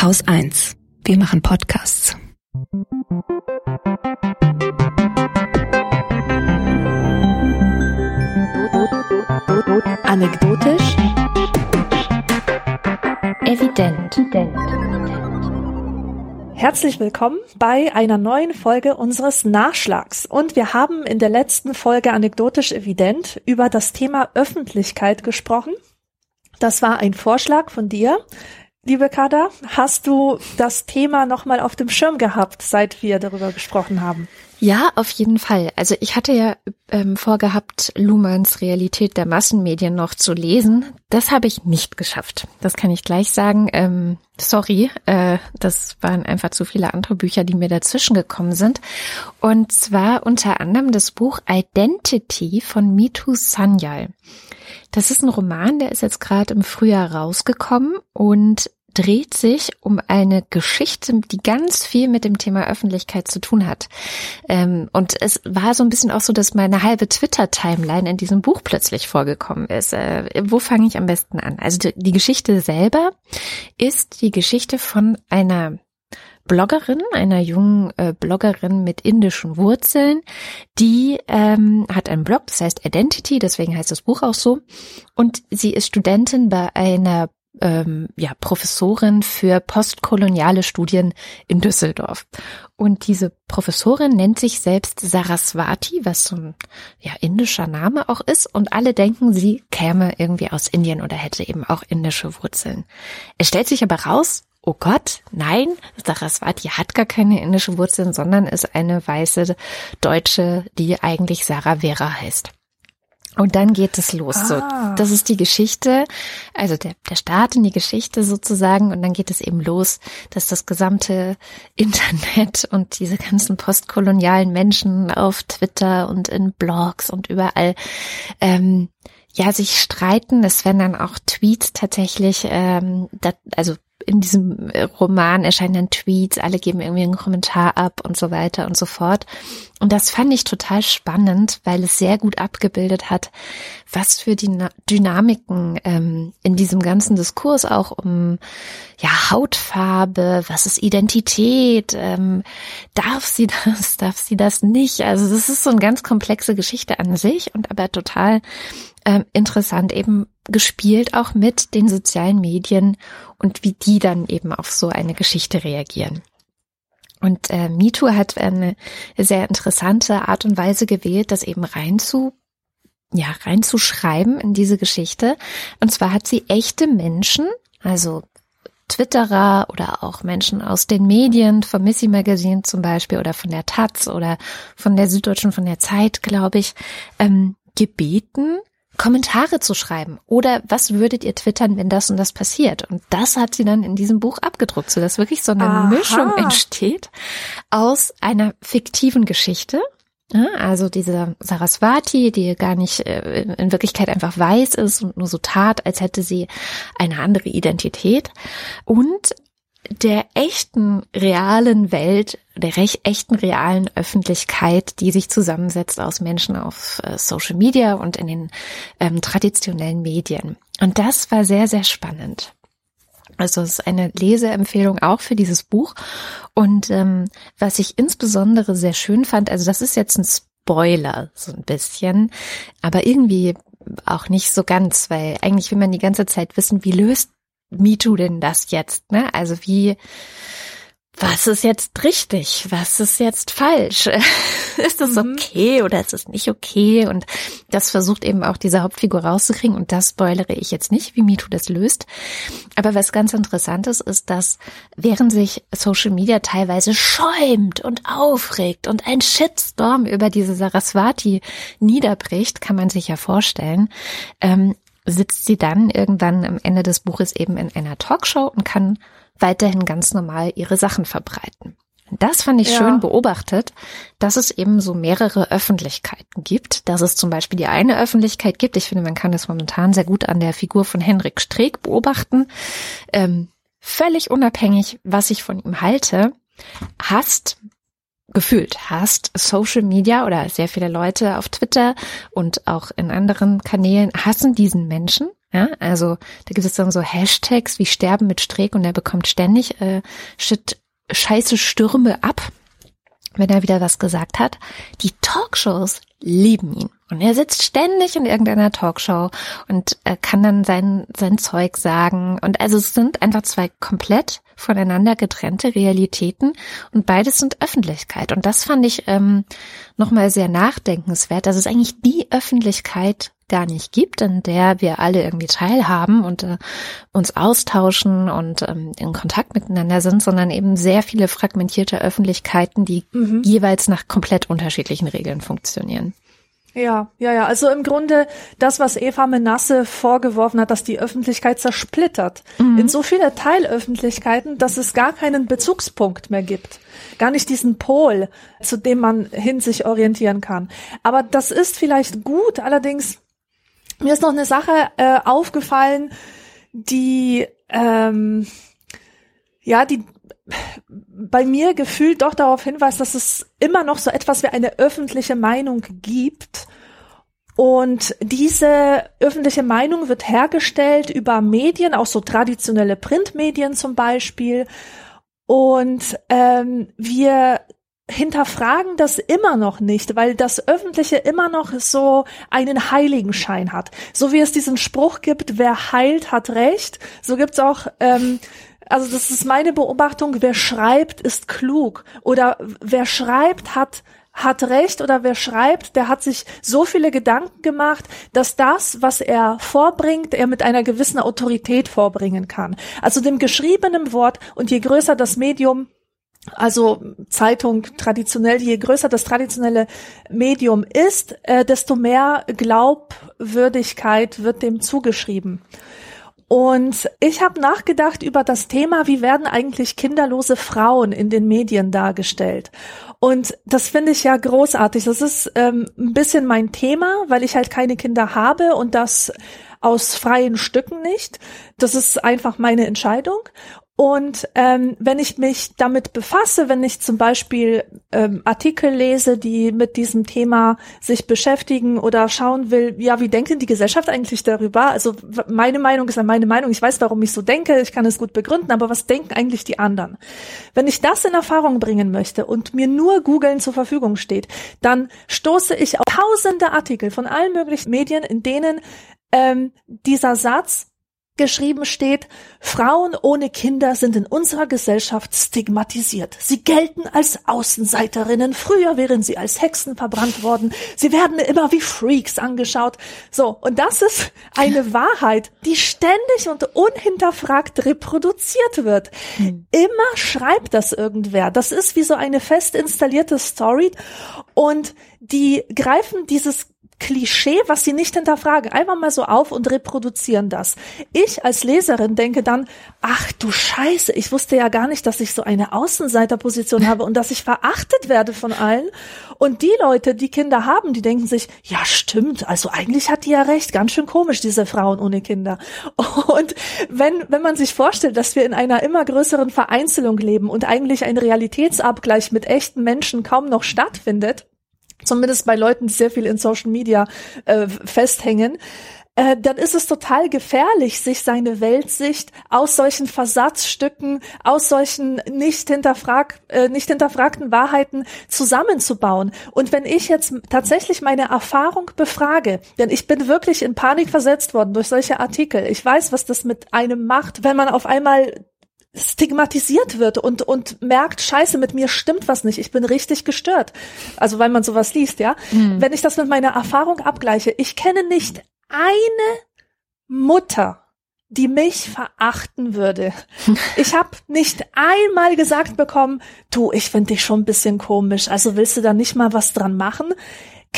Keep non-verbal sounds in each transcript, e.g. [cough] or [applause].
Haus 1. Wir machen Podcasts. Anekdotisch. Evident. Herzlich willkommen bei einer neuen Folge unseres Nachschlags. Und wir haben in der letzten Folge anekdotisch evident über das Thema Öffentlichkeit gesprochen. Das war ein Vorschlag von dir. Liebe Kada, hast du das Thema nochmal auf dem Schirm gehabt, seit wir darüber gesprochen haben? Ja, auf jeden Fall. Also ich hatte ja ähm, vorgehabt, Luhmanns Realität der Massenmedien noch zu lesen. Das habe ich nicht geschafft. Das kann ich gleich sagen. Ähm, sorry, äh, das waren einfach zu viele andere Bücher, die mir dazwischen gekommen sind. Und zwar unter anderem das Buch Identity von Mitu Sanyal. Das ist ein Roman, der ist jetzt gerade im Frühjahr rausgekommen und dreht sich um eine Geschichte, die ganz viel mit dem Thema Öffentlichkeit zu tun hat. Ähm, und es war so ein bisschen auch so, dass meine halbe Twitter-Timeline in diesem Buch plötzlich vorgekommen ist. Äh, wo fange ich am besten an? Also die, die Geschichte selber ist die Geschichte von einer Bloggerin, einer jungen äh, Bloggerin mit indischen Wurzeln, die ähm, hat einen Blog, das heißt Identity, deswegen heißt das Buch auch so. Und sie ist Studentin bei einer ähm, ja, Professorin für postkoloniale Studien in Düsseldorf. Und diese Professorin nennt sich selbst Saraswati, was so ein ja, indischer Name auch ist. Und alle denken, sie käme irgendwie aus Indien oder hätte eben auch indische Wurzeln. Es stellt sich aber raus, oh Gott, nein, Saraswati hat gar keine indische Wurzeln, sondern ist eine weiße Deutsche, die eigentlich Sarah Vera heißt. Und dann geht es los. Ah. So, das ist die Geschichte, also der, der Start in die Geschichte sozusagen. Und dann geht es eben los, dass das gesamte Internet und diese ganzen postkolonialen Menschen auf Twitter und in Blogs und überall ähm, ja sich streiten. Es werden dann auch Tweets tatsächlich, ähm, dat, also in diesem äh, Roman erscheinen dann Tweets, alle geben irgendwie einen Kommentar ab und so weiter und so fort. Und das fand ich total spannend, weil es sehr gut abgebildet hat, was für die Dynamiken ähm, in diesem ganzen Diskurs auch um ja Hautfarbe, was ist Identität, ähm, darf sie [laughs] das, darf sie das nicht? Also das ist so eine ganz komplexe Geschichte an sich und aber total ähm, interessant eben gespielt auch mit den sozialen Medien und wie die dann eben auf so eine Geschichte reagieren. Und äh, MeToo hat eine sehr interessante Art und Weise gewählt, das eben reinzu ja, reinzuschreiben in diese Geschichte. Und zwar hat sie echte Menschen, also Twitterer oder auch Menschen aus den Medien, vom Missy Magazine zum Beispiel oder von der Taz oder von der Süddeutschen, von der Zeit, glaube ich, ähm, gebeten, Kommentare zu schreiben oder was würdet ihr twittern, wenn das und das passiert? Und das hat sie dann in diesem Buch abgedruckt, so dass wirklich so eine Aha. Mischung entsteht aus einer fiktiven Geschichte. also diese Saraswati, die gar nicht äh, in Wirklichkeit einfach weiß ist und nur so tat, als hätte sie eine andere Identität. Und der echten realen Welt, der recht echten realen Öffentlichkeit, die sich zusammensetzt aus Menschen auf äh, Social Media und in den ähm, traditionellen Medien. Und das war sehr, sehr spannend. Also es ist eine Leseempfehlung auch für dieses Buch. Und ähm, was ich insbesondere sehr schön fand, also das ist jetzt ein Spoiler so ein bisschen, aber irgendwie auch nicht so ganz, weil eigentlich will man die ganze Zeit wissen, wie löst MeToo denn das jetzt? Ne? Also wie, was ist jetzt richtig? Was ist jetzt falsch? [laughs] ist das mhm. okay oder ist es nicht okay? Und das versucht eben auch diese Hauptfigur rauszukriegen und das spoilere ich jetzt nicht, wie MeToo das löst. Aber was ganz interessant ist, ist, dass während sich Social Media teilweise schäumt und aufregt und ein Shitstorm über diese Saraswati niederbricht, kann man sich ja vorstellen, ähm, sitzt sie dann irgendwann am Ende des Buches eben in einer Talkshow und kann weiterhin ganz normal ihre Sachen verbreiten. Das fand ich ja. schön beobachtet, dass es eben so mehrere Öffentlichkeiten gibt, dass es zum Beispiel die eine Öffentlichkeit gibt. Ich finde, man kann das momentan sehr gut an der Figur von Henrik Streeck beobachten. Ähm, völlig unabhängig, was ich von ihm halte, hasst gefühlt hast, Social Media oder sehr viele Leute auf Twitter und auch in anderen Kanälen hassen diesen Menschen, Ja, also da gibt es dann so Hashtags wie Sterben mit Streeck und er bekommt ständig äh, shit, scheiße Stürme ab, wenn er wieder was gesagt hat. Die Talkshows lieben ihn. Und er sitzt ständig in irgendeiner Talkshow und äh, kann dann sein, sein Zeug sagen. Und also es sind einfach zwei komplett voneinander getrennte Realitäten und beides sind Öffentlichkeit. Und das fand ich ähm, nochmal sehr nachdenkenswert, dass es eigentlich die Öffentlichkeit gar nicht gibt, in der wir alle irgendwie teilhaben und äh, uns austauschen und ähm, in Kontakt miteinander sind, sondern eben sehr viele fragmentierte Öffentlichkeiten, die mhm. jeweils nach komplett unterschiedlichen Regeln funktionieren. Ja, ja, ja. Also im Grunde das, was Eva Menasse vorgeworfen hat, dass die Öffentlichkeit zersplittert mhm. in so viele Teilöffentlichkeiten, dass es gar keinen Bezugspunkt mehr gibt. Gar nicht diesen Pol, zu dem man hin sich orientieren kann. Aber das ist vielleicht gut. Allerdings, mir ist noch eine Sache äh, aufgefallen, die, ähm, ja, die bei mir gefühlt doch darauf hinweist, dass es immer noch so etwas wie eine öffentliche Meinung gibt. Und diese öffentliche Meinung wird hergestellt über Medien, auch so traditionelle Printmedien zum Beispiel. Und ähm, wir hinterfragen das immer noch nicht, weil das Öffentliche immer noch so einen Heiligenschein hat. So wie es diesen Spruch gibt, wer heilt, hat Recht, so gibt's auch ähm, also das ist meine Beobachtung, wer schreibt, ist klug. Oder wer schreibt, hat hat recht oder wer schreibt, der hat sich so viele Gedanken gemacht, dass das, was er vorbringt, er mit einer gewissen Autorität vorbringen kann. Also dem geschriebenen Wort und je größer das Medium, also Zeitung traditionell, je größer das traditionelle Medium ist, äh, desto mehr Glaubwürdigkeit wird dem zugeschrieben. Und ich habe nachgedacht über das Thema, wie werden eigentlich kinderlose Frauen in den Medien dargestellt. Und das finde ich ja großartig. Das ist ähm, ein bisschen mein Thema, weil ich halt keine Kinder habe und das aus freien Stücken nicht. Das ist einfach meine Entscheidung. Und ähm, wenn ich mich damit befasse, wenn ich zum Beispiel ähm, Artikel lese, die mit diesem Thema sich beschäftigen oder schauen will, ja, wie denkt denn die Gesellschaft eigentlich darüber? Also meine Meinung ist ja meine Meinung. Ich weiß, warum ich so denke. Ich kann es gut begründen. Aber was denken eigentlich die anderen? Wenn ich das in Erfahrung bringen möchte und mir nur Googlen zur Verfügung steht, dann stoße ich auf tausende Artikel von allen möglichen Medien, in denen ähm, dieser Satz geschrieben steht, Frauen ohne Kinder sind in unserer Gesellschaft stigmatisiert. Sie gelten als Außenseiterinnen. Früher wären sie als Hexen verbrannt worden. Sie werden immer wie Freaks angeschaut. So. Und das ist eine [laughs] Wahrheit, die ständig und unhinterfragt reproduziert wird. Hm. Immer schreibt das irgendwer. Das ist wie so eine fest installierte Story und die greifen dieses Klischee, was sie nicht hinterfragen, einfach mal so auf und reproduzieren das. Ich als Leserin denke dann, ach du Scheiße, ich wusste ja gar nicht, dass ich so eine Außenseiterposition habe und dass ich verachtet werde von allen. Und die Leute, die Kinder haben, die denken sich, ja stimmt, also eigentlich hat die ja recht, ganz schön komisch, diese Frauen ohne Kinder. Und wenn, wenn man sich vorstellt, dass wir in einer immer größeren Vereinzelung leben und eigentlich ein Realitätsabgleich mit echten Menschen kaum noch stattfindet, zumindest bei Leuten, die sehr viel in Social Media äh, festhängen, äh, dann ist es total gefährlich, sich seine Weltsicht aus solchen Versatzstücken, aus solchen nicht, hinterfrag, äh, nicht hinterfragten Wahrheiten zusammenzubauen. Und wenn ich jetzt tatsächlich meine Erfahrung befrage, denn ich bin wirklich in Panik versetzt worden durch solche Artikel, ich weiß, was das mit einem macht, wenn man auf einmal stigmatisiert wird und, und merkt, scheiße, mit mir stimmt was nicht, ich bin richtig gestört. Also weil man sowas liest, ja. Mhm. Wenn ich das mit meiner Erfahrung abgleiche, ich kenne nicht eine Mutter, die mich verachten würde. [laughs] Ich habe nicht einmal gesagt bekommen, du, ich finde dich schon ein bisschen komisch, also willst du da nicht mal was dran machen?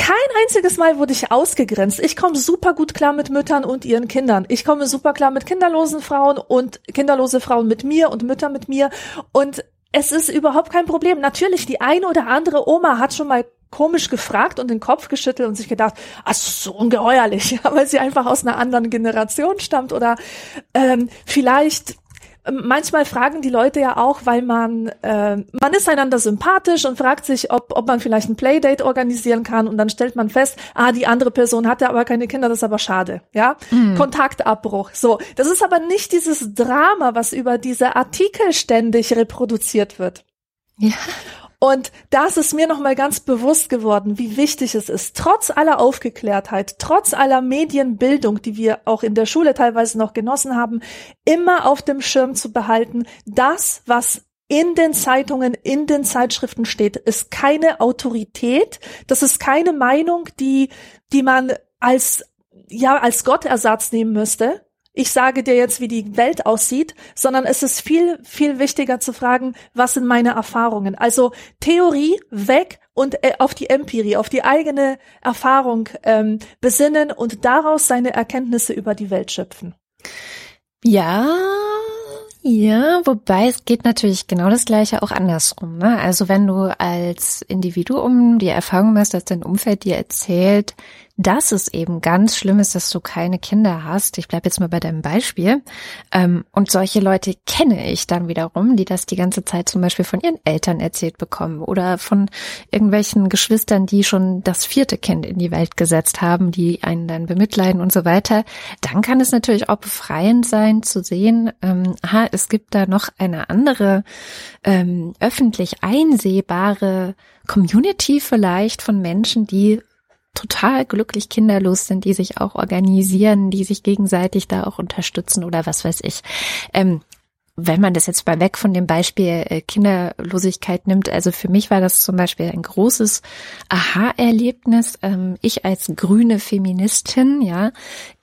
Kein einziges Mal wurde ich ausgegrenzt. Ich komme super gut klar mit Müttern und ihren Kindern. Ich komme super klar mit kinderlosen Frauen und kinderlose Frauen mit mir und Mütter mit mir. Und es ist überhaupt kein Problem. Natürlich, die eine oder andere Oma hat schon mal komisch gefragt und den Kopf geschüttelt und sich gedacht, ach, so ungeheuerlich, [laughs] weil sie einfach aus einer anderen Generation stammt oder ähm, vielleicht manchmal fragen die Leute ja auch, weil man, äh, man ist einander sympathisch und fragt sich, ob, ob man vielleicht ein Playdate organisieren kann und dann stellt man fest, ah, die andere Person hatte aber keine Kinder, das ist aber schade, ja? Mhm. Kontaktabbruch. So. Das ist aber nicht dieses Drama, was über diese Artikel ständig reproduziert wird. Ja. Und das ist mir nochmal ganz bewusst geworden, wie wichtig es ist, trotz aller Aufgeklärtheit, trotz aller Medienbildung, die wir auch in der Schule teilweise noch genossen haben, immer auf dem Schirm zu behalten, das, was in den Zeitungen, in den Zeitschriften steht, ist keine Autorität. Das ist keine Meinung, die, die man als, ja, als Gottersatz nehmen müsste, ich sage dir jetzt, wie die Welt aussieht, sondern es ist viel, viel wichtiger zu fragen, was sind meine Erfahrungen? Also Theorie weg und äh, auf die Empirie, auf die eigene Erfahrung ähm, besinnen und daraus seine Erkenntnisse über die Welt schöpfen. Ja, ja, wobei es geht natürlich genau das Gleiche auch andersrum. Ne? Also wenn du als Individuum die Erfahrung machst, dass dein Umfeld dir erzählt, dass es eben ganz schlimm ist, dass du keine Kinder hast. Ich bleibe jetzt mal bei deinem Beispiel. Ähm, und solche Leute kenne ich dann wiederum, die das die ganze Zeit zum Beispiel von ihren Eltern erzählt bekommen oder von irgendwelchen Geschwistern, die schon das vierte Kind in die Welt gesetzt haben, die einen dann bemitleiden und so weiter. Dann kann es natürlich auch befreiend sein zu sehen, ähm, aha, es gibt da noch eine andere ähm, öffentlich einsehbare Community vielleicht von Menschen, die total glücklich kinderlos sind, die sich auch organisieren, die sich gegenseitig da auch unterstützen oder was weiß ich. Ähm, wenn man das jetzt mal weg von dem Beispiel äh, Kinderlosigkeit nimmt, also für mich war das zum Beispiel ein großes Aha-Erlebnis. Ähm, ich als grüne Feministin, ja,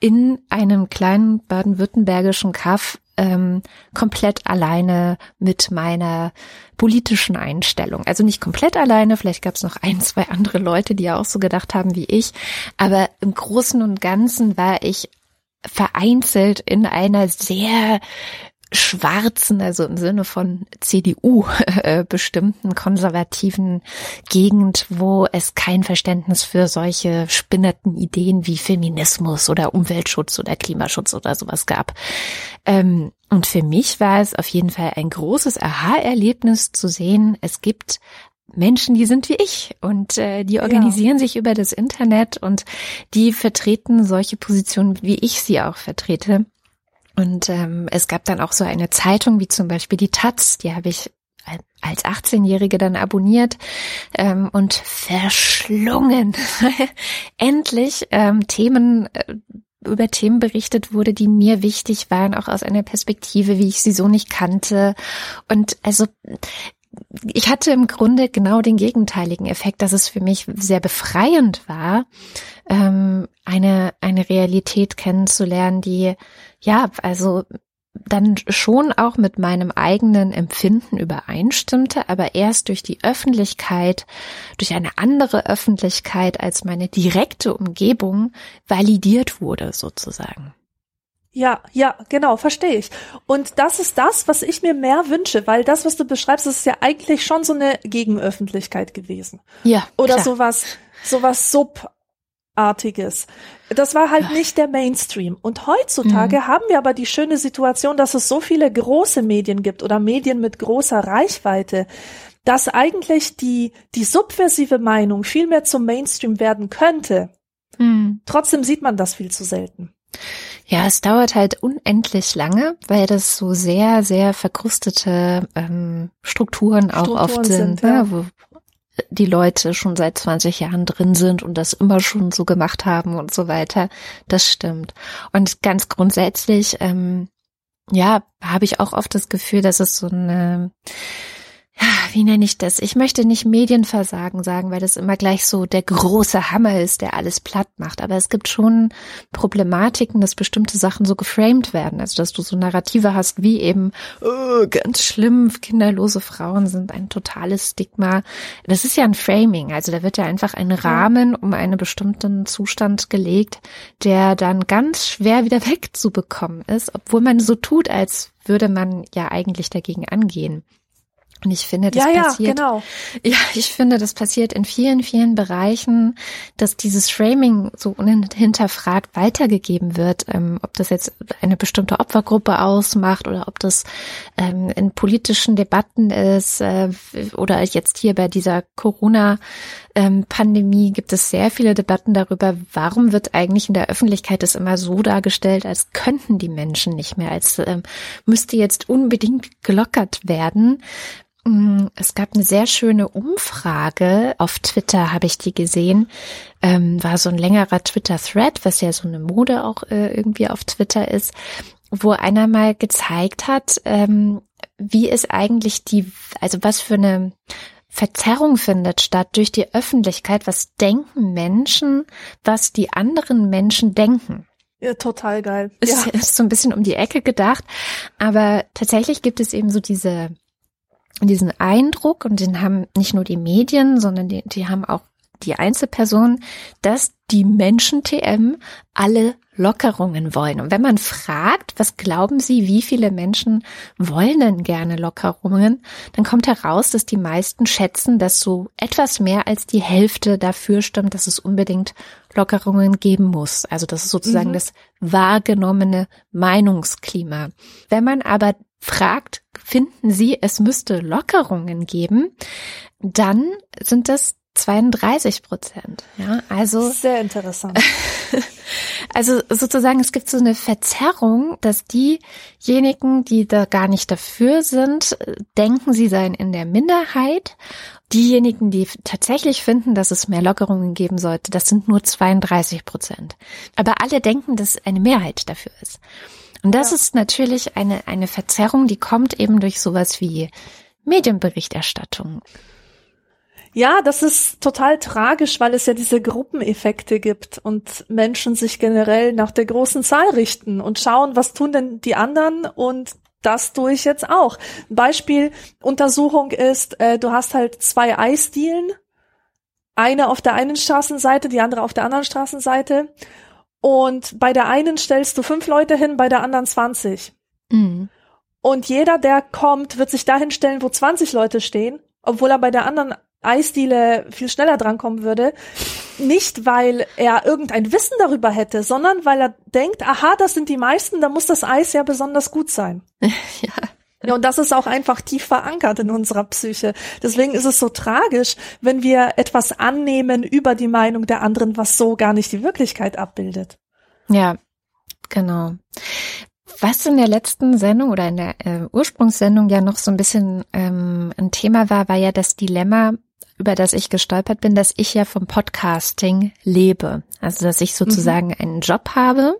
in einem kleinen baden-württembergischen Kaff ähm, komplett alleine mit meiner politischen Einstellung. Also nicht komplett alleine, vielleicht gab es noch ein, zwei andere Leute, die ja auch so gedacht haben wie ich, aber im Großen und Ganzen war ich vereinzelt in einer sehr schwarzen, also im Sinne von CDU [laughs] äh, bestimmten konservativen Gegend, wo es kein Verständnis für solche spinnerten Ideen wie Feminismus oder Umweltschutz oder Klimaschutz oder sowas gab. Ähm, und für mich war es auf jeden Fall ein großes Aha-Erlebnis zu sehen, es gibt Menschen, die sind wie ich und äh, die organisieren ja. sich über das Internet und die vertreten solche Positionen, wie ich sie auch vertrete. Und ähm, es gab dann auch so eine Zeitung wie zum Beispiel die Taz, die habe ich als 18-Jährige dann abonniert ähm, und verschlungen. [laughs] Endlich ähm, Themen äh, über Themen berichtet wurde, die mir wichtig waren, auch aus einer Perspektive, wie ich sie so nicht kannte. Und also ich hatte im Grunde genau den gegenteiligen Effekt, dass es für mich sehr befreiend war, ähm, eine, eine Realität kennenzulernen, die, ja, also dann schon auch mit meinem eigenen Empfinden übereinstimmte, aber erst durch die Öffentlichkeit, durch eine andere Öffentlichkeit als meine direkte Umgebung validiert wurde sozusagen. Ja, ja, genau, verstehe ich. Und das ist das, was ich mir mehr wünsche, weil das, was du beschreibst, ist ja eigentlich schon so eine Gegenöffentlichkeit gewesen. Ja. Oder klar. sowas, sowas Subartiges. Das war halt nicht der Mainstream. Und heutzutage mhm. haben wir aber die schöne Situation, dass es so viele große Medien gibt oder Medien mit großer Reichweite, dass eigentlich die, die subversive Meinung viel mehr zum Mainstream werden könnte. Mhm. Trotzdem sieht man das viel zu selten. Ja, es dauert halt unendlich lange, weil das so sehr, sehr verkrustete ähm, Strukturen auch Strukturen oft sind, sind ne, ja. ne, wo die Leute schon seit 20 Jahren drin sind und das immer schon so gemacht haben und so weiter. Das stimmt. Und ganz grundsätzlich, ähm, ja, habe ich auch oft das Gefühl, dass es so eine wie nenne ich das? Ich möchte nicht Medienversagen sagen, weil das immer gleich so der große Hammer ist, der alles platt macht. Aber es gibt schon Problematiken, dass bestimmte Sachen so geframed werden. Also, dass du so Narrative hast, wie eben, oh, ganz schlimm, kinderlose Frauen sind ein totales Stigma. Das ist ja ein Framing. Also, da wird ja einfach ein Rahmen um einen bestimmten Zustand gelegt, der dann ganz schwer wieder [laughs] wegzubekommen ist, obwohl man so tut, als würde man ja eigentlich dagegen angehen. Und ich finde, das ja, passiert. Ja, genau. Ja, ich finde, das passiert in vielen, vielen Bereichen, dass dieses Framing so unhinterfragt weitergegeben wird, ähm, ob das jetzt eine bestimmte Opfergruppe ausmacht oder ob das ähm, in politischen Debatten ist äh, oder jetzt hier bei dieser Corona ähm, gibt es sehr viele Debatten darüber, warum wird eigentlich in der Öffentlichkeit das immer so dargestellt, als könnten die Menschen nicht mehr, als ähm, müsste jetzt unbedingt gelockert werden. Mm, es gab eine sehr schöne Umfrage auf Twitter, habe ich die gesehen. Ähm, war so ein längerer Twitter-Thread, was ja so eine Mode auch äh, irgendwie auf Twitter ist, wo einer mal gezeigt hat, ähm, wie es eigentlich die, also was für eine Verzerrung findet statt durch die Öffentlichkeit. Was denken Menschen, was die anderen Menschen denken? Ja, total geil. Ist, ja. ist so ein bisschen um die Ecke gedacht, aber tatsächlich gibt es eben so diese diesen Eindruck, und den haben nicht nur die Medien, sondern die, die haben auch die Einzelpersonen, dass die Menschen TM alle Lockerungen wollen. Und wenn man fragt, was glauben Sie, wie viele Menschen wollen denn gerne Lockerungen, dann kommt heraus, dass die meisten schätzen, dass so etwas mehr als die Hälfte dafür stimmt, dass es unbedingt Lockerungen geben muss. Also das ist sozusagen mhm. das wahrgenommene Meinungsklima. Wenn man aber fragt, finden Sie, es müsste Lockerungen geben, dann sind das 32 Prozent. Ja, also sehr interessant. [laughs] Also sozusagen, es gibt so eine Verzerrung, dass diejenigen, die da gar nicht dafür sind, denken, sie seien in der Minderheit. Diejenigen, die tatsächlich finden, dass es mehr Lockerungen geben sollte, das sind nur 32 Prozent. Aber alle denken, dass eine Mehrheit dafür ist. Und das ja. ist natürlich eine, eine Verzerrung, die kommt eben durch sowas wie Medienberichterstattung. Ja, das ist total tragisch, weil es ja diese Gruppeneffekte gibt und Menschen sich generell nach der großen Zahl richten und schauen, was tun denn die anderen und das tue ich jetzt auch. Beispiel Untersuchung ist, äh, du hast halt zwei Eisdielen, eine auf der einen Straßenseite, die andere auf der anderen Straßenseite und bei der einen stellst du fünf Leute hin, bei der anderen 20. Mhm. Und jeder, der kommt, wird sich dahin stellen, wo 20 Leute stehen, obwohl er bei der anderen Eisdiele viel schneller drankommen würde. Nicht, weil er irgendein Wissen darüber hätte, sondern weil er denkt, aha, das sind die meisten, da muss das Eis ja besonders gut sein. [laughs] ja. Ja, und das ist auch einfach tief verankert in unserer Psyche. Deswegen ist es so tragisch, wenn wir etwas annehmen über die Meinung der anderen, was so gar nicht die Wirklichkeit abbildet. Ja, genau. Was in der letzten Sendung oder in der äh, Ursprungssendung ja noch so ein bisschen ähm, ein Thema war, war ja das Dilemma, über das ich gestolpert bin, dass ich ja vom Podcasting lebe. Also, dass ich sozusagen mhm. einen Job habe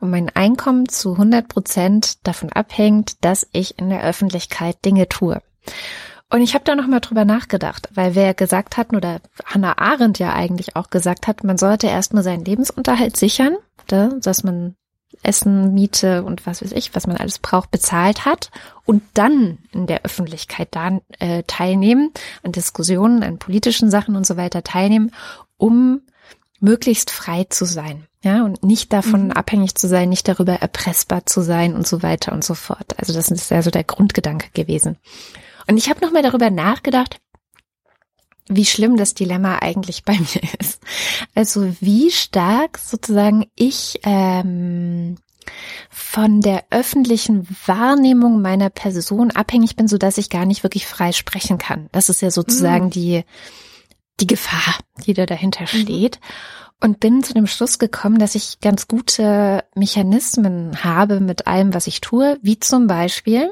und mein Einkommen zu 100 Prozent davon abhängt, dass ich in der Öffentlichkeit Dinge tue. Und ich habe da noch mal drüber nachgedacht, weil wer gesagt hat, oder Hannah Arendt ja eigentlich auch gesagt hat, man sollte erstmal seinen Lebensunterhalt sichern, ne, dass man Essen, Miete und was weiß ich, was man alles braucht, bezahlt hat und dann in der Öffentlichkeit dann äh, teilnehmen, an Diskussionen, an politischen Sachen und so weiter teilnehmen, um möglichst frei zu sein. Ja, und nicht davon mhm. abhängig zu sein, nicht darüber erpressbar zu sein und so weiter und so fort. Also das ist ja so der Grundgedanke gewesen. Und ich habe nochmal darüber nachgedacht, wie schlimm das Dilemma eigentlich bei [laughs] mir ist. Also wie stark sozusagen ich ähm, von der öffentlichen Wahrnehmung meiner Person abhängig bin, so dass ich gar nicht wirklich frei sprechen kann. Das ist ja sozusagen mhm. die die Gefahr, die da dahinter mhm. steht. Und bin zu dem Schluss gekommen, dass ich ganz gute Mechanismen habe mit allem, was ich tue, wie zum Beispiel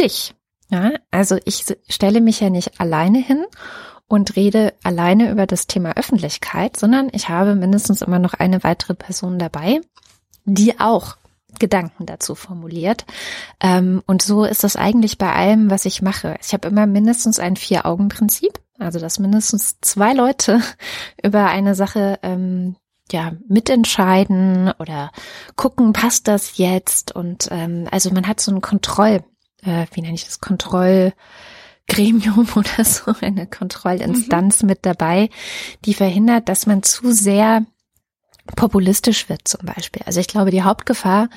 dich. Ja, also ich stelle mich ja nicht alleine hin und rede alleine über das Thema Öffentlichkeit, sondern ich habe mindestens immer noch eine weitere Person dabei, die auch Gedanken dazu formuliert. Ähm, und so ist das eigentlich bei allem, was ich mache. Ich habe immer mindestens ein Vier-Augen-Prinzip, also dass mindestens zwei Leute [laughs] über eine Sache ähm, ja mitentscheiden oder gucken, passt das jetzt? Und ähm, also man hat so ein Kontroll, äh, wie nenne ich das, Kontroll Gremium [laughs] oder so, eine Kontrollinstanz mhm. mit dabei, die verhindert, dass man zu sehr populistisch wird zum Beispiel. Also ich glaube, die Hauptgefahr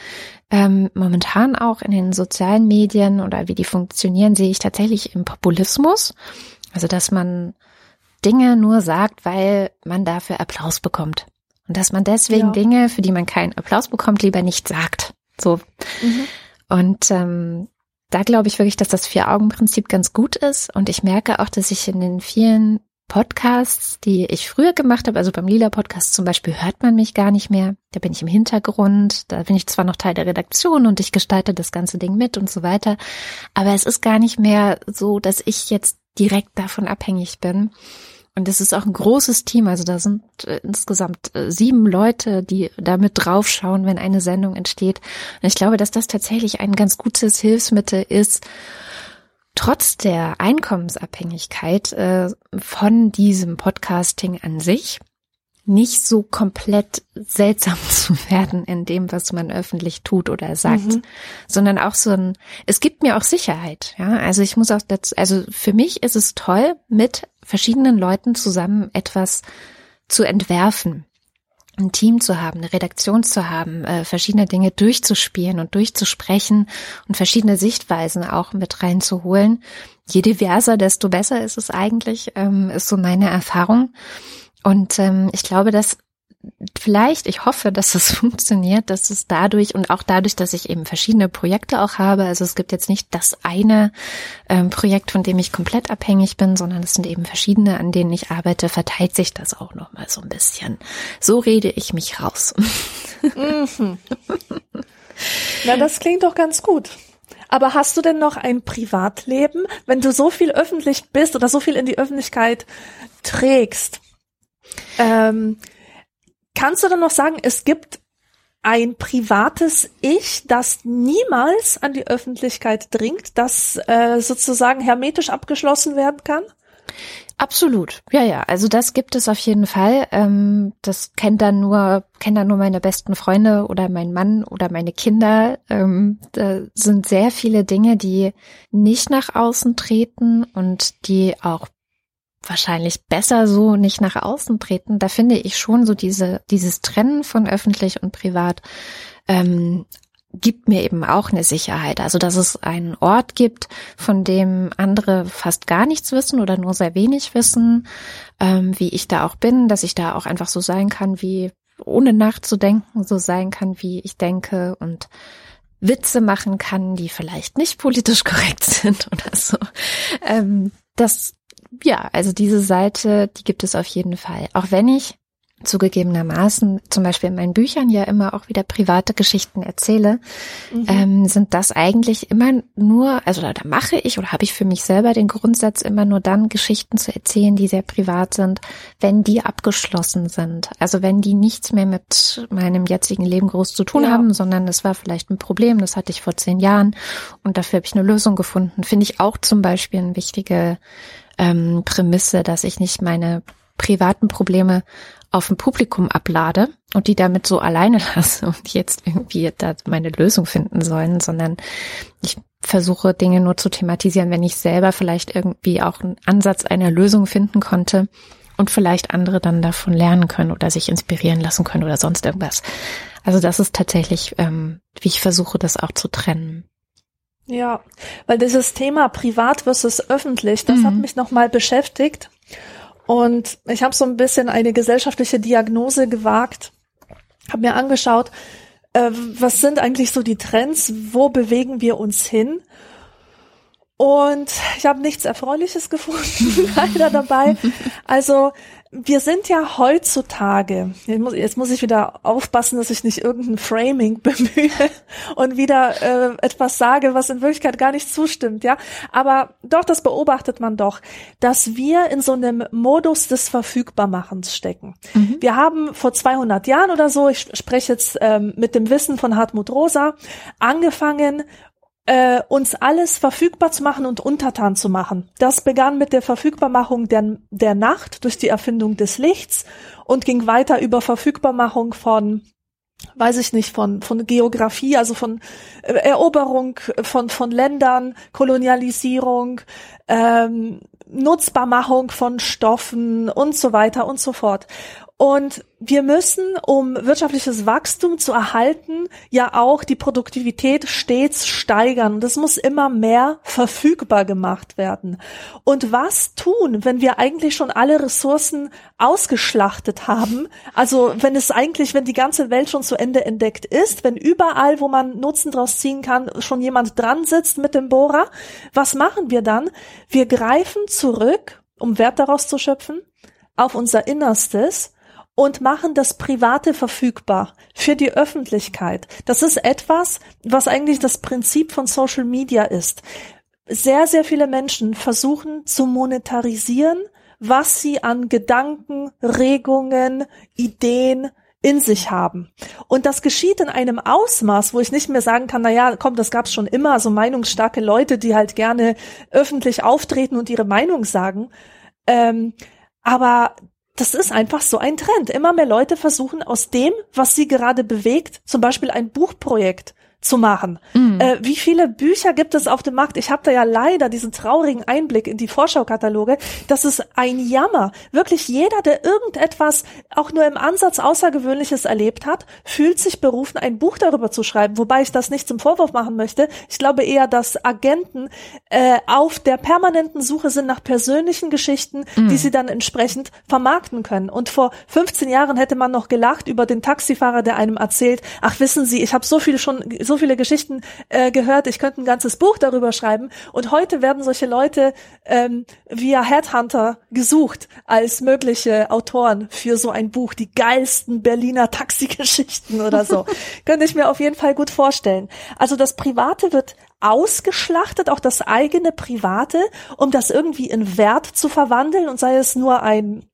ähm, momentan auch in den sozialen Medien oder wie die funktionieren, sehe ich tatsächlich im Populismus. Also dass man Dinge nur sagt, weil man dafür Applaus bekommt. Und dass man deswegen ja. Dinge, für die man keinen Applaus bekommt, lieber nicht sagt. So. Mhm. Und ähm, da glaube ich wirklich, dass das Vier-Augen-Prinzip ganz gut ist. Und ich merke auch, dass ich in den vielen Podcasts, die ich früher gemacht habe, also beim Lila Podcast zum Beispiel, hört man mich gar nicht mehr. Da bin ich im Hintergrund, da bin ich zwar noch Teil der Redaktion und ich gestalte das ganze Ding mit und so weiter, aber es ist gar nicht mehr so, dass ich jetzt direkt davon abhängig bin. Und es ist auch ein großes Team, also da sind äh, insgesamt äh, sieben Leute, die damit draufschauen, wenn eine Sendung entsteht. Und ich glaube, dass das tatsächlich ein ganz gutes Hilfsmittel ist, trotz der Einkommensabhängigkeit äh, von diesem Podcasting an sich nicht so komplett seltsam [laughs] zu werden in dem, was man öffentlich tut oder sagt, mhm. sondern auch so ein, es gibt mir auch Sicherheit, ja, also ich muss auch dazu, also für mich ist es toll, mit verschiedenen Leuten zusammen etwas zu entwerfen ein Team zu haben, eine Redaktion zu haben, äh, verschiedene Dinge durchzuspielen und durchzusprechen und verschiedene Sichtweisen auch mit reinzuholen. Je diverser, desto besser ist es eigentlich, ähm, ist so meine Erfahrung. Und ähm, ich glaube, dass vielleicht, ich hoffe, dass es [laughs] funktioniert, dass es dadurch und auch dadurch, dass ich eben verschiedene Projekte auch habe. Also es gibt jetzt nicht das eine ähm, Projekt, von dem ich komplett abhängig bin, sondern es sind eben verschiedene, an denen ich arbeite, verteilt sich das auch nochmal so ein bisschen. So rede ich mich raus. Mhm. [laughs] Na, das klingt doch ganz gut. Aber hast du denn noch ein Privatleben, wenn du so viel öffentlich bist oder so viel in die Öffentlichkeit trägst? Ähm, Kannst du dann noch sagen, es gibt ein privates Ich, das niemals an die Öffentlichkeit dringt, das äh, sozusagen hermetisch abgeschlossen werden kann? Absolut, ja, ja. Also das gibt es auf jeden Fall. Ähm, das kennt dann nur, kennen dann nur meine besten Freunde oder mein Mann oder meine Kinder. Ähm, da sind sehr viele Dinge, die nicht nach außen treten und die auch wahrscheinlich besser so nicht nach außen treten. Da finde ich schon so diese, dieses Trennen von öffentlich und privat ähm, gibt mir eben auch eine Sicherheit. Also, dass es einen Ort gibt, von dem andere fast gar nichts wissen oder nur sehr wenig wissen, ähm, wie ich da auch bin, dass ich da auch einfach so sein kann, wie ohne nachzudenken, so sein kann, wie ich denke und Witze machen kann, die vielleicht nicht politisch [laughs] korrekt sind oder so. Ähm, das ja, also diese Seite, die gibt es auf jeden Fall. Auch wenn ich zugegebenermaßen zum Beispiel in meinen Büchern ja immer auch wieder private Geschichten erzähle, mhm. ähm, sind das eigentlich immer nur, also da, da mache ich oder habe ich für mich selber den Grundsatz, immer nur dann Geschichten zu erzählen, die sehr privat sind, wenn die abgeschlossen sind. Also wenn die nichts mehr mit meinem jetzigen Leben groß zu tun ja. haben, sondern es war vielleicht ein Problem, das hatte ich vor zehn Jahren und dafür habe ich eine Lösung gefunden. Finde ich auch zum Beispiel eine wichtige ähm, Prämisse, dass ich nicht meine privaten Probleme auf ein Publikum ablade und die damit so alleine [laughs] lasse und jetzt irgendwie da meine Lösung finden sollen, sondern ich versuche Dinge nur zu thematisieren, wenn ich selber vielleicht irgendwie auch einen Ansatz einer Lösung finden konnte und vielleicht andere dann davon lernen können oder sich inspirieren lassen können oder sonst irgendwas. Also das ist tatsächlich, ähm, wie ich versuche, das auch zu trennen. Ja, weil dieses Thema privat versus öffentlich, das mhm. hat mich nochmal beschäftigt. Und ich habe so ein bisschen eine gesellschaftliche Diagnose gewagt, habe mir angeschaut, äh, was sind eigentlich so die Trends, wo bewegen wir uns hin? Und ich habe nichts Erfreuliches [laughs] gefunden, [laughs] leider dabei. Also wir sind ja heutzutage, jetzt muss, jetzt muss ich wieder aufpassen, dass ich nicht irgendein Framing [laughs] bemühe und wieder äh, etwas sage, was in Wirklichkeit gar nicht zustimmt, ja. Aber doch, das beobachtet man doch, dass wir in so einem Modus des Verfügbarmachens stecken. Mhm. Wir haben vor 200 Jahren oder so, ich spreche jetzt ähm, mit dem Wissen von Hartmut Rosa, angefangen, äh, uns alles verfügbar zu machen und untertan zu machen. Das begann mit der Verfügbarmachung der, der Nacht durch die Erfindung des Lichts und ging weiter über Verfügbarmachung von weiß ich nicht, von, von Geografie, also von äh, Eroberung von, von Ländern, Kolonialisierung, ähm, Nutzbarmachung von Stoffen und so weiter und so fort. Und wir müssen, um wirtschaftliches Wachstum zu erhalten, ja auch die Produktivität stets steigern. Und es muss immer mehr verfügbar gemacht werden. Und was tun, wenn wir eigentlich schon alle Ressourcen ausgeschlachtet haben? Also wenn es eigentlich, wenn die ganze Welt schon zu Ende entdeckt ist, wenn überall, wo man Nutzen draus ziehen kann, schon jemand dran sitzt mit dem Bohrer, was machen wir dann? Wir greifen zurück, um Wert daraus zu schöpfen, auf unser Innerstes und machen das Private verfügbar für die Öffentlichkeit. Das ist etwas, was eigentlich das Prinzip von Social Media ist. Sehr, sehr viele Menschen versuchen zu monetarisieren, was sie an Gedanken, Regungen, Ideen in sich haben. Und das geschieht in einem Ausmaß, wo ich nicht mehr sagen kann, na ja, komm, das gab's schon immer, so meinungsstarke Leute, die halt gerne öffentlich auftreten und ihre Meinung sagen. Ähm, aber das ist einfach so ein Trend. Immer mehr Leute versuchen aus dem, was sie gerade bewegt, zum Beispiel ein Buchprojekt zu machen. Mhm. Äh, wie viele Bücher gibt es auf dem Markt? Ich habe da ja leider diesen traurigen Einblick in die Vorschaukataloge. Das ist ein Jammer. Wirklich jeder, der irgendetwas auch nur im Ansatz Außergewöhnliches erlebt hat, fühlt sich berufen, ein Buch darüber zu schreiben. Wobei ich das nicht zum Vorwurf machen möchte. Ich glaube eher, dass Agenten äh, auf der permanenten Suche sind nach persönlichen Geschichten, mhm. die sie dann entsprechend vermarkten können. Und vor 15 Jahren hätte man noch gelacht über den Taxifahrer, der einem erzählt, ach wissen Sie, ich habe so viel schon so viele Geschichten äh, gehört, ich könnte ein ganzes Buch darüber schreiben. Und heute werden solche Leute ähm, via Headhunter gesucht als mögliche Autoren für so ein Buch, die geilsten Berliner Taxigeschichten oder so. [laughs] könnte ich mir auf jeden Fall gut vorstellen. Also das Private wird ausgeschlachtet, auch das eigene Private, um das irgendwie in Wert zu verwandeln und sei es nur ein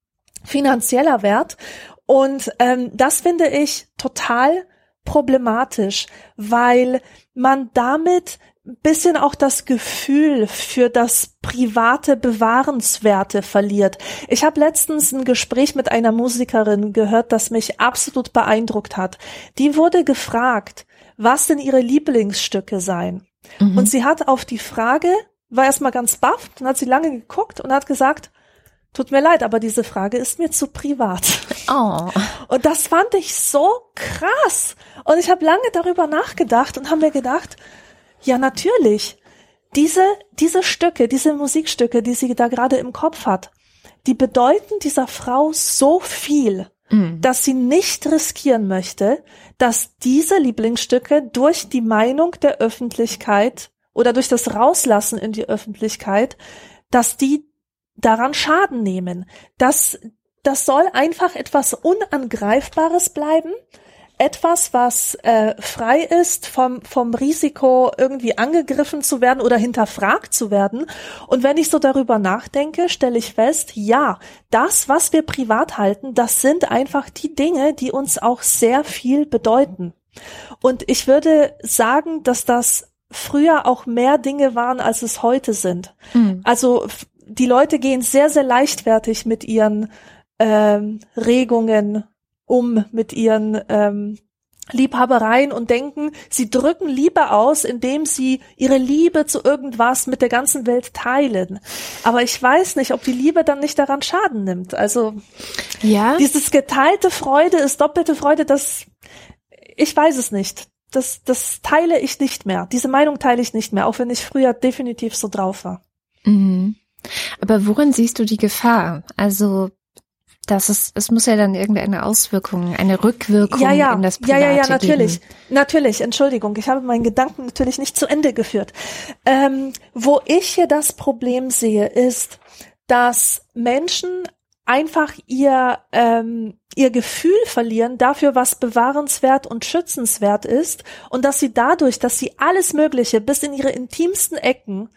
finanzieller Wert. Und ähm, das finde ich total problematisch, weil man damit bisschen auch das Gefühl für das private Bewahrenswerte verliert. Ich habe letztens ein Gespräch mit einer Musikerin gehört, das mich absolut beeindruckt hat. Die wurde gefragt, was denn ihre Lieblingsstücke seien. Mhm. Und sie hat auf die Frage, war erstmal ganz baff, dann hat sie lange geguckt und hat gesagt, Tut mir leid, aber diese Frage ist mir zu privat. Oh. Und das fand ich so krass. Und ich habe lange darüber nachgedacht und habe mir gedacht, ja natürlich, diese, diese Stücke, diese Musikstücke, die sie da gerade im Kopf hat, die bedeuten dieser Frau so viel, mhm. dass sie nicht riskieren möchte, dass diese Lieblingsstücke durch die Meinung der Öffentlichkeit oder durch das Rauslassen in die Öffentlichkeit, dass die daran Schaden nehmen. Das, das soll einfach etwas Unangreifbares bleiben, etwas, was äh, frei ist vom, vom Risiko, irgendwie angegriffen zu werden oder hinterfragt zu werden. Und wenn ich so darüber nachdenke, stelle ich fest, ja, das, was wir privat halten, das sind einfach die Dinge, die uns auch sehr viel bedeuten. Und ich würde sagen, dass das früher auch mehr Dinge waren, als es heute sind. Mhm. Also die Leute gehen sehr, sehr leichtfertig mit ihren ähm, Regungen um, mit ihren ähm, Liebhabereien und denken, sie drücken Liebe aus, indem sie ihre Liebe zu irgendwas mit der ganzen Welt teilen. Aber ich weiß nicht, ob die Liebe dann nicht daran Schaden nimmt. Also ja. dieses geteilte Freude ist doppelte Freude, das ich weiß es nicht. Das, das teile ich nicht mehr. Diese Meinung teile ich nicht mehr, auch wenn ich früher definitiv so drauf war. Mhm. Aber worin siehst du die Gefahr? Also das ist, es muss ja dann irgendeine Auswirkung, eine Rückwirkung ja, ja. in das Private Ja, ja, ja, natürlich. Geben. Natürlich, Entschuldigung, ich habe meinen Gedanken natürlich nicht zu Ende geführt. Ähm, wo ich hier das Problem sehe, ist, dass Menschen einfach ihr, ähm, ihr Gefühl verlieren dafür, was bewahrenswert und schützenswert ist und dass sie dadurch, dass sie alles Mögliche bis in ihre intimsten Ecken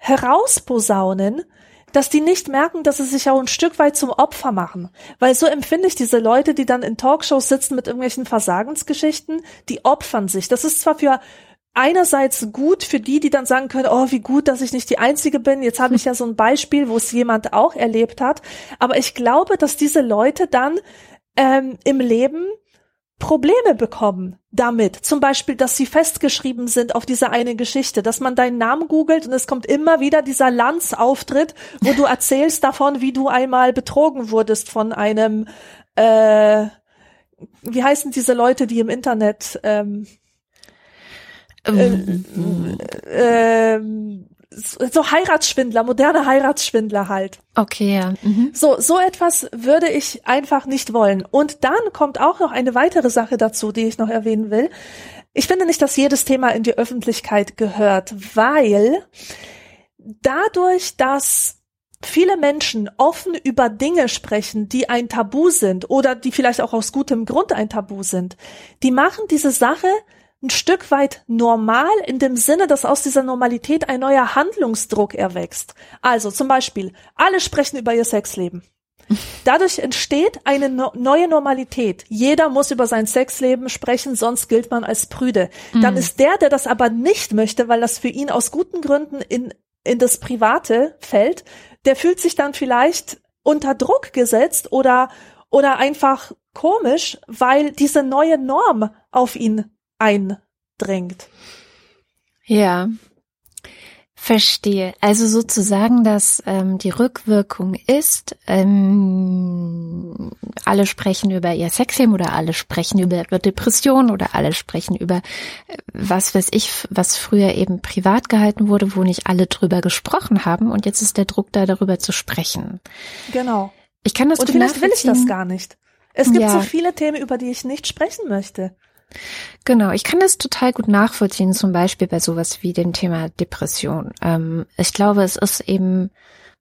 herausposaunen, dass die nicht merken, dass sie sich auch ein Stück weit zum Opfer machen. Weil so empfinde ich diese Leute, die dann in Talkshows sitzen mit irgendwelchen Versagensgeschichten, die opfern sich. Das ist zwar für einerseits gut für die, die dann sagen können, oh, wie gut, dass ich nicht die Einzige bin. Jetzt habe ich ja so ein Beispiel, wo es jemand auch erlebt hat. Aber ich glaube, dass diese Leute dann ähm, im Leben Probleme bekommen damit. Zum Beispiel, dass sie festgeschrieben sind auf diese eine Geschichte, dass man deinen Namen googelt und es kommt immer wieder dieser Lanz-Auftritt, wo du erzählst davon, wie du einmal betrogen wurdest von einem äh, wie heißen diese Leute, die im Internet ähm, Ähm, äh, äh, so Heiratsschwindler, moderne Heiratsschwindler halt. okay, ja. Mhm. So, so etwas würde ich einfach nicht wollen. Und dann kommt auch noch eine weitere Sache dazu, die ich noch erwähnen will. Ich finde nicht, dass jedes Thema in die Öffentlichkeit gehört, weil dadurch, dass viele Menschen offen über Dinge sprechen, die ein Tabu sind oder die vielleicht auch aus gutem Grund ein Tabu sind, die machen diese Sache ein Stück weit normal in dem Sinne, dass aus dieser Normalität ein neuer Handlungsdruck erwächst. Also zum Beispiel, alle sprechen über ihr Sexleben. Dadurch entsteht eine no neue Normalität. Jeder muss über sein Sexleben sprechen, sonst gilt man als prüde. Dann ist der, der das aber nicht möchte, weil das für ihn aus guten Gründen in, in das Private fällt, der fühlt sich dann vielleicht unter Druck gesetzt oder, oder einfach komisch, weil diese neue Norm auf ihn eindringt. Ja, verstehe. Also sozusagen, dass ähm, die Rückwirkung ist, ähm, alle sprechen über ihr Sexleben oder alle sprechen über ihre Depression oder alle sprechen über äh, was weiß ich, was früher eben privat gehalten wurde, wo nicht alle drüber gesprochen haben und jetzt ist der Druck da, darüber zu sprechen. Genau. Ich kann das Und vielleicht will ich das gar nicht. Es gibt Ja. so viele Themen, über die ich nicht sprechen möchte. Genau, ich kann das total gut nachvollziehen, zum Beispiel bei sowas wie dem Thema Depression. Ähm, ich glaube, es ist eben,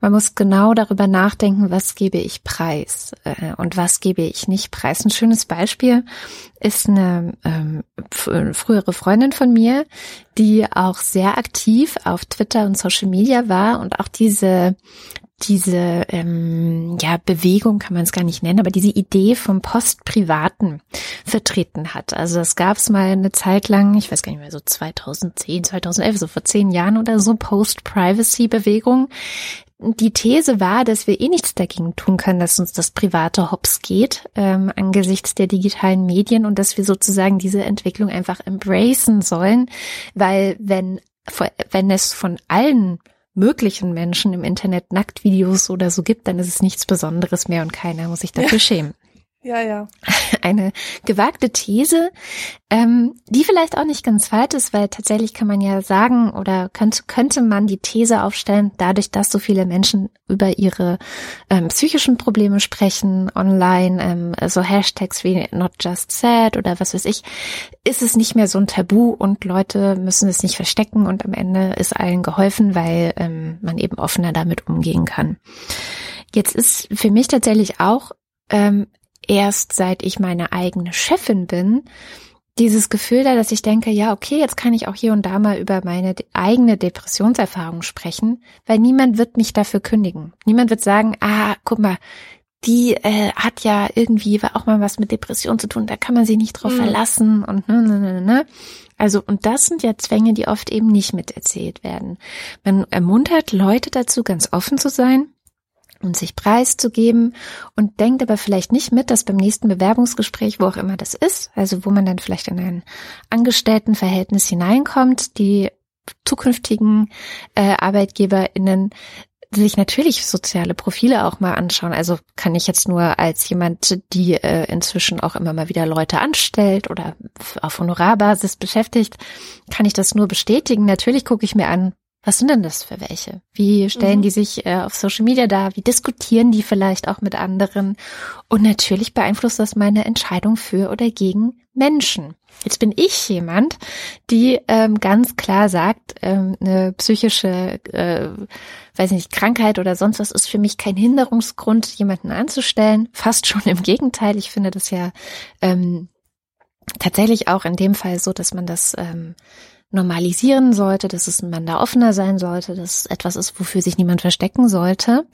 man muss genau darüber nachdenken, was gebe ich preis äh, und was gebe ich nicht preis. Ein schönes Beispiel ist eine ähm, frühere Freundin von mir, die auch sehr aktiv auf Twitter und Social Media war und auch diese diese ähm, ja Bewegung kann man es gar nicht nennen, aber diese Idee vom Postprivaten vertreten hat. Also es gab es mal eine Zeit lang, ich weiß gar nicht mehr, so 2010, 2011, so vor zehn Jahren oder so, Post-Privacy-Bewegung. Die These war, dass wir eh nichts dagegen tun können, dass uns das private Hops geht ähm, angesichts der digitalen Medien und dass wir sozusagen diese Entwicklung einfach embracen sollen, weil wenn wenn es von allen möglichen Menschen im Internet Nacktvideos oder so gibt, dann ist es nichts Besonderes mehr und keiner muss sich dafür schämen. Ja, ja. [laughs] Eine gewagte These, ähm, die vielleicht auch nicht ganz falsch ist, weil tatsächlich kann man ja sagen oder könnte, könnte man die These aufstellen, dadurch, dass so viele Menschen über ihre ähm, psychischen Probleme sprechen online, ähm, so Hashtags wie not just sad oder was weiß ich, ist es nicht mehr so ein Tabu und Leute müssen es nicht verstecken und am Ende ist allen geholfen, weil ähm, man eben offener damit umgehen kann. Jetzt ist für mich tatsächlich auch ähm, erst seit ich meine eigene Chefin bin, dieses Gefühl da, dass ich denke, ja, okay, jetzt kann ich auch hier und da mal über meine eigene Depressionserfahrung sprechen, weil niemand wird mich dafür kündigen. Niemand wird sagen, ah, guck mal, die äh, hat ja irgendwie auch mal was mit Depression zu tun, da kann man sich nicht drauf Mhm. verlassen und ne, ne, ne, ne. Also, und das sind ja Zwänge, die oft eben nicht miterzählt werden. Man ermuntert Leute dazu, ganz offen zu sein, und sich preiszugeben und denkt aber vielleicht nicht mit, dass beim nächsten Bewerbungsgespräch, wo auch immer das ist, also wo man dann vielleicht in ein Angestelltenverhältnis hineinkommt, die zukünftigen äh, ArbeitgeberInnen sich natürlich soziale Profile auch mal anschauen. Also kann ich jetzt nur als jemand, die äh, inzwischen auch immer mal wieder Leute anstellt oder auf Honorarbasis beschäftigt, kann ich das nur bestätigen. Natürlich gucke ich mir an, was sind denn das für welche? Wie stellen Mhm. die sich äh, auf Social Media dar? Wie diskutieren die vielleicht auch mit anderen? Und natürlich beeinflusst das meine Entscheidung für oder gegen Menschen. Jetzt bin ich jemand, die ähm, ganz klar sagt, ähm, eine psychische, äh, weiß nicht, Krankheit oder sonst was ist für mich kein Hinderungsgrund, jemanden anzustellen. Fast schon im Gegenteil. Ich finde das ja ähm, tatsächlich auch in dem Fall so, dass man das ähm, normalisieren sollte, dass es man da offener sein sollte, dass es etwas ist, wofür sich niemand verstecken sollte.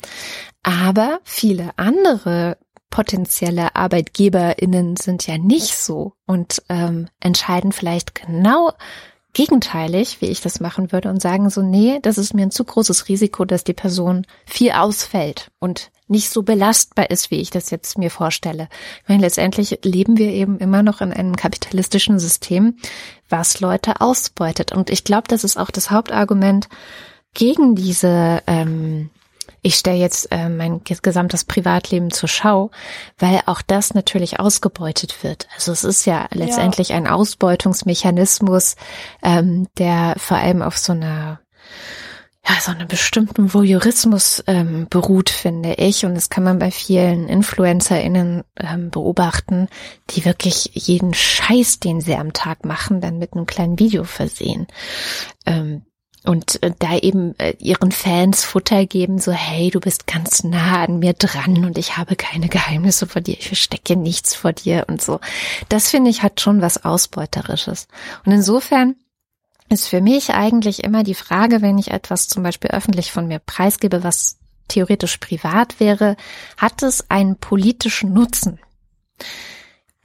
Aber viele andere potenzielle ArbeitgeberInnen sind ja nicht so und ähm, entscheiden vielleicht genau gegenteilig, wie ich das machen würde und sagen so, nee, das ist mir ein zu großes Risiko, dass die Person viel ausfällt und nicht so belastbar ist, wie ich das jetzt mir vorstelle. Ich meine, letztendlich leben wir eben immer noch in einem kapitalistischen System, was Leute ausbeutet. Und ich glaube, das ist auch das Hauptargument gegen diese ähm, ich stelle jetzt äh, mein gesamtes Privatleben zur Schau, weil auch das natürlich ausgebeutet wird. Also es ist ja letztendlich ja. ein Ausbeutungsmechanismus, ähm, der vor allem auf so einer ja, so einem bestimmten Voyeurismus ähm, beruht, finde ich. Und das kann man bei vielen InfluencerInnen ähm, beobachten, die wirklich jeden Scheiß, den sie am Tag machen, dann mit einem kleinen Video versehen. Ähm, und äh, da eben äh, ihren Fans Futter geben, so hey, du bist ganz nah an mir dran und ich habe keine Geheimnisse vor dir, ich verstecke nichts vor dir und so. Das finde ich hat schon was Ausbeuterisches. Und insofern ist für mich eigentlich immer die Frage, wenn ich etwas zum Beispiel öffentlich von mir preisgebe, was theoretisch privat wäre, hat es einen politischen Nutzen?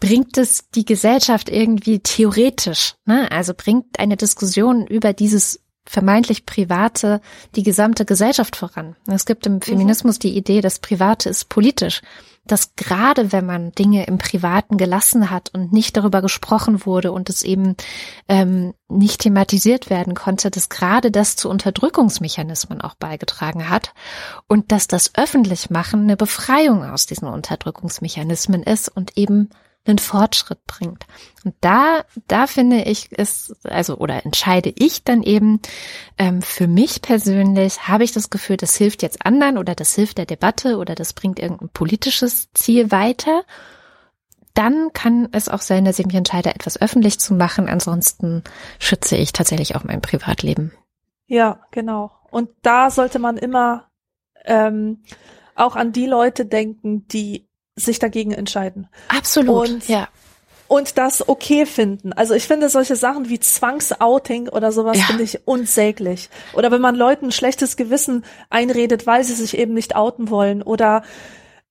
Bringt es die Gesellschaft irgendwie theoretisch? Ne? Also bringt eine Diskussion über dieses vermeintlich Private die gesamte Gesellschaft voran. Es gibt im mhm. Feminismus die Idee, das Private ist politisch dass gerade wenn man Dinge im Privaten gelassen hat und nicht darüber gesprochen wurde und es eben ähm, nicht thematisiert werden konnte, dass gerade das zu Unterdrückungsmechanismen auch beigetragen hat und dass das Öffentlichmachen eine Befreiung aus diesen Unterdrückungsmechanismen ist und eben einen Fortschritt bringt. Und da, da finde ich es, also oder entscheide ich dann eben ähm, für mich persönlich, habe ich das Gefühl, das hilft jetzt anderen oder das hilft der Debatte oder das bringt irgendein politisches Ziel weiter. Dann kann es auch sein, dass ich mich entscheide, etwas öffentlich zu machen. Ansonsten schütze ich tatsächlich auch mein Privatleben. Ja, genau. Und da sollte man immer ähm, auch an die Leute denken, die sich dagegen entscheiden. Absolut. Und, ja. Und das okay finden. Also ich finde solche Sachen wie Zwangsouting oder sowas ja. finde ich unsäglich. Oder wenn man Leuten ein schlechtes Gewissen einredet, weil sie sich eben nicht outen wollen oder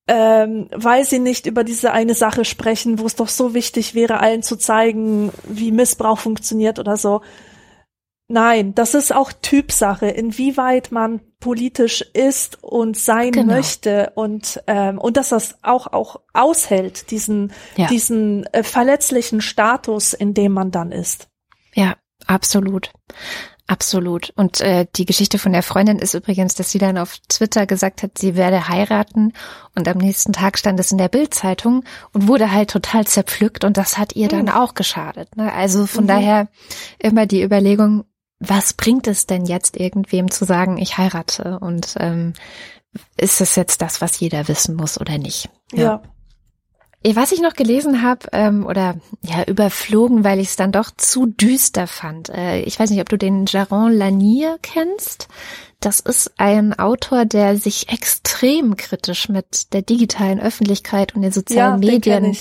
ähm, weil sie nicht über diese eine Sache sprechen, wo es doch so wichtig wäre, allen zu zeigen, wie Missbrauch funktioniert oder so. Nein, das ist auch Typsache, inwieweit man politisch ist und sein genau. möchte und ähm, und dass das auch auch aushält diesen ja. diesen äh, verletzlichen Status, in dem man dann ist. Ja, absolut. Absolut. Und äh, die Geschichte von der Freundin ist übrigens, dass sie dann auf Twitter gesagt hat, sie werde heiraten und am nächsten Tag stand es in der Bildzeitung und wurde halt total zerpflückt und das hat ihr mhm. dann auch geschadet. Ne? Also von mhm. daher immer die Überlegung, was bringt es denn jetzt irgendwem zu sagen, ich heirate und ähm, ist es jetzt das, was jeder wissen muss oder nicht? Ja. ja. Eh, was ich noch gelesen habe ähm, oder ja überflogen, weil ich es dann doch zu düster fand. Äh, ich weiß nicht, ob du den Jaron Lanier kennst. Das ist ein Autor, der sich extrem kritisch mit der digitalen Öffentlichkeit und den sozialen ja, Medien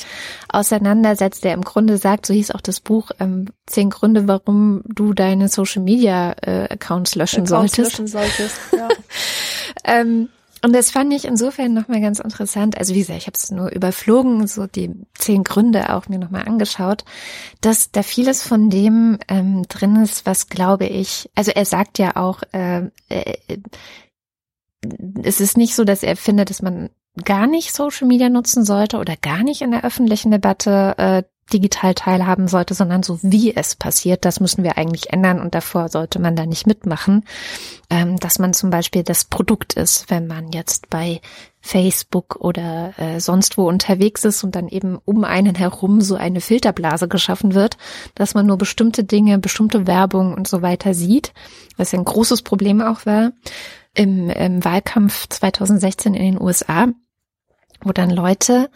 auseinandersetzt, der im Grunde sagt, so hieß auch das Buch, ähm, zehn Gründe, warum du deine Social Media äh, Accounts löschen Accounts solltest. Löschen solltest ja. [laughs] [laughs] ähm, und das fand ich insofern nochmal ganz interessant. Also wie gesagt, ich habe es nur überflogen, so die zehn Gründe auch mir nochmal angeschaut, dass da vieles von dem ähm, drin ist, was glaube ich, also er sagt ja auch, äh, äh, es ist nicht so, dass er findet, dass man gar nicht Social Media nutzen sollte oder gar nicht in der öffentlichen Debatte äh, digital teilhaben sollte, sondern so wie es passiert, das müssen wir eigentlich ändern und davor sollte man da nicht mitmachen, ähm, dass man zum Beispiel das Produkt ist, wenn man jetzt bei Facebook oder äh, sonst wo unterwegs ist und dann eben um einen herum so eine Filterblase geschaffen wird, dass man nur bestimmte Dinge, bestimmte Werbung und so weiter sieht, was ein großes Problem auch war. Im, im Wahlkampf 2016 in den USA, wo dann Leute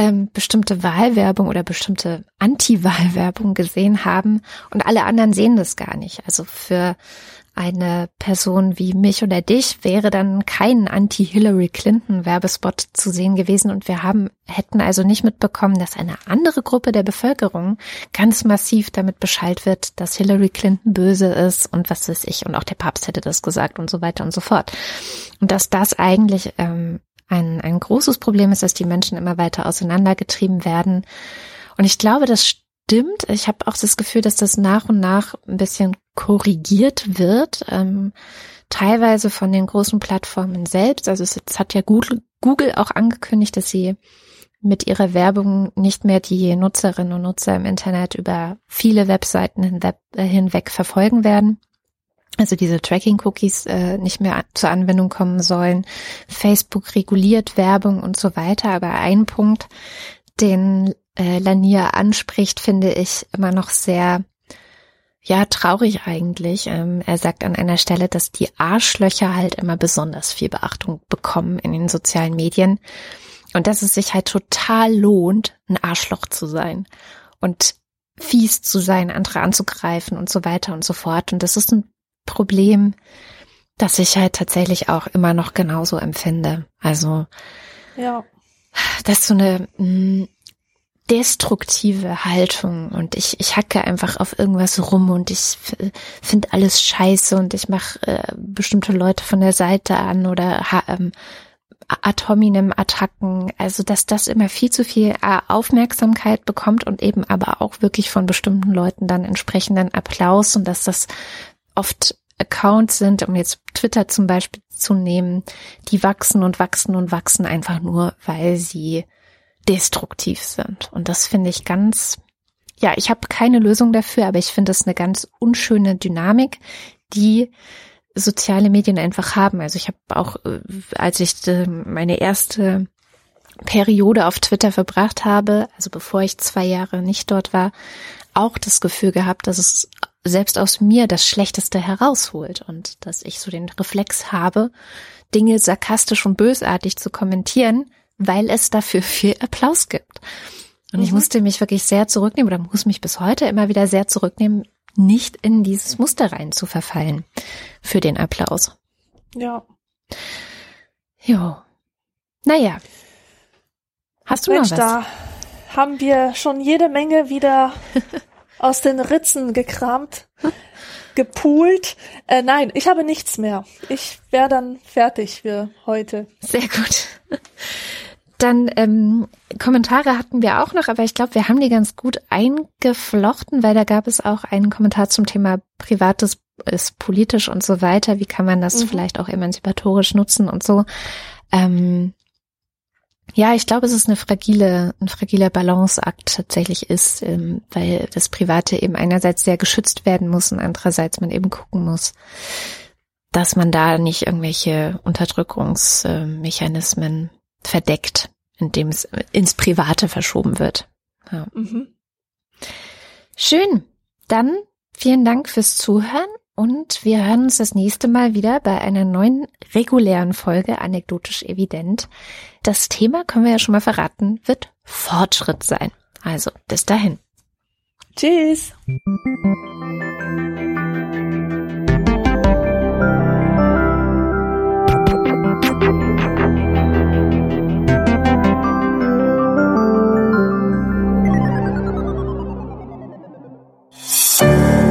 ähm, bestimmte Wahlwerbung oder bestimmte Anti-Wahlwerbung gesehen haben und alle anderen sehen das gar nicht. Also für eine Person wie mich oder dich wäre dann kein Anti-Hillary Clinton Werbespot zu sehen gewesen und wir haben, hätten also nicht mitbekommen, dass eine andere Gruppe der Bevölkerung ganz massiv damit Bescheid wird, dass Hillary Clinton böse ist und was weiß ich und auch der Papst hätte das gesagt und so weiter und so fort. Und dass das eigentlich ähm, ein, ein großes Problem ist, dass die Menschen immer weiter auseinandergetrieben werden. Und ich glaube, das stimmt. Ich habe auch das Gefühl, dass das nach und nach ein bisschen korrigiert wird. Ähm, teilweise von den großen Plattformen selbst. Also es, es hat ja Google, Google auch angekündigt, dass sie mit ihrer Werbung nicht mehr die Nutzerinnen und Nutzer im Internet über viele Webseiten hinweg, äh, hinweg verfolgen werden. Also diese Tracking-Cookies äh, nicht mehr zur Anwendung kommen sollen. Facebook reguliert Werbung und so weiter. Aber ein Punkt, den äh, Lanier anspricht, finde ich immer noch sehr ja, traurig eigentlich. Ähm, er sagt an einer Stelle, dass die Arschlöcher halt immer besonders viel Beachtung bekommen in den sozialen Medien und dass es sich halt total lohnt, ein Arschloch zu sein und fies zu sein, andere anzugreifen und so weiter und so fort. Und das ist ein Problem, das ich halt tatsächlich auch immer noch genauso empfinde. Also, ja. das ist so eine mh, mm, destruktive Haltung und ich, ich hacke einfach auf irgendwas rum und ich finde alles scheiße und ich mache äh, bestimmte Leute von der Seite an oder ähm, ad hominem Attacken, also dass das immer viel zu viel äh, Aufmerksamkeit bekommt und eben aber auch wirklich von bestimmten Leuten dann entsprechenden Applaus und dass das oft Accounts sind, um jetzt Twitter zum Beispiel zu nehmen, die wachsen und wachsen und wachsen einfach nur, weil sie destruktiv sind. Und das finde ich ganz, ja, ich habe keine Lösung dafür, aber ich finde es eine ganz unschöne Dynamik, die soziale Medien einfach haben. Also ich habe auch, äh, als ich äh, meine erste Periode auf Twitter verbracht habe, also bevor ich zwei Jahre nicht dort war, auch das Gefühl gehabt, dass es selbst aus mir das Schlechteste herausholt und dass ich so den Reflex habe, Dinge sarkastisch und bösartig zu kommentieren, weil es dafür viel Applaus gibt. Und mhm. ich musste mich wirklich sehr zurücknehmen oder muss mich bis heute immer wieder sehr zurücknehmen, nicht in dieses Muster rein zu verfallen für den Applaus. Ja. Jo. Naja. Hast du Mensch, noch was? da haben wir schon jede Menge wieder [laughs] aus den Ritzen gekramt, [laughs] gepoolt. Äh, nein, ich habe nichts mehr. Ich wäre dann fertig für heute. Sehr gut. Dann ähm, Kommentare hatten wir auch noch, aber ich glaube, wir haben die ganz gut eingeflochten, weil da gab es auch einen Kommentar zum Thema Privates ist politisch und so weiter. Wie kann man das mhm. vielleicht auch emanzipatorisch nutzen und so. Ähm, ja, ich glaube, es ist eine fragile, ein fragiler Balanceakt tatsächlich ist, ähm, weil das Private eben einerseits sehr geschützt werden muss und andererseits man eben gucken muss, dass man da nicht irgendwelche Unterdrückungsmechanismen verdeckt, indem es ins Private verschoben wird. Ja. Mhm. Schön. Dann vielen Dank fürs Zuhören und wir hören uns das nächste Mal wieder bei einer neuen regulären Folge anekdotisch evident. Das Thema können wir ja schon mal verraten, wird Fortschritt sein. Also bis dahin. Tschüss.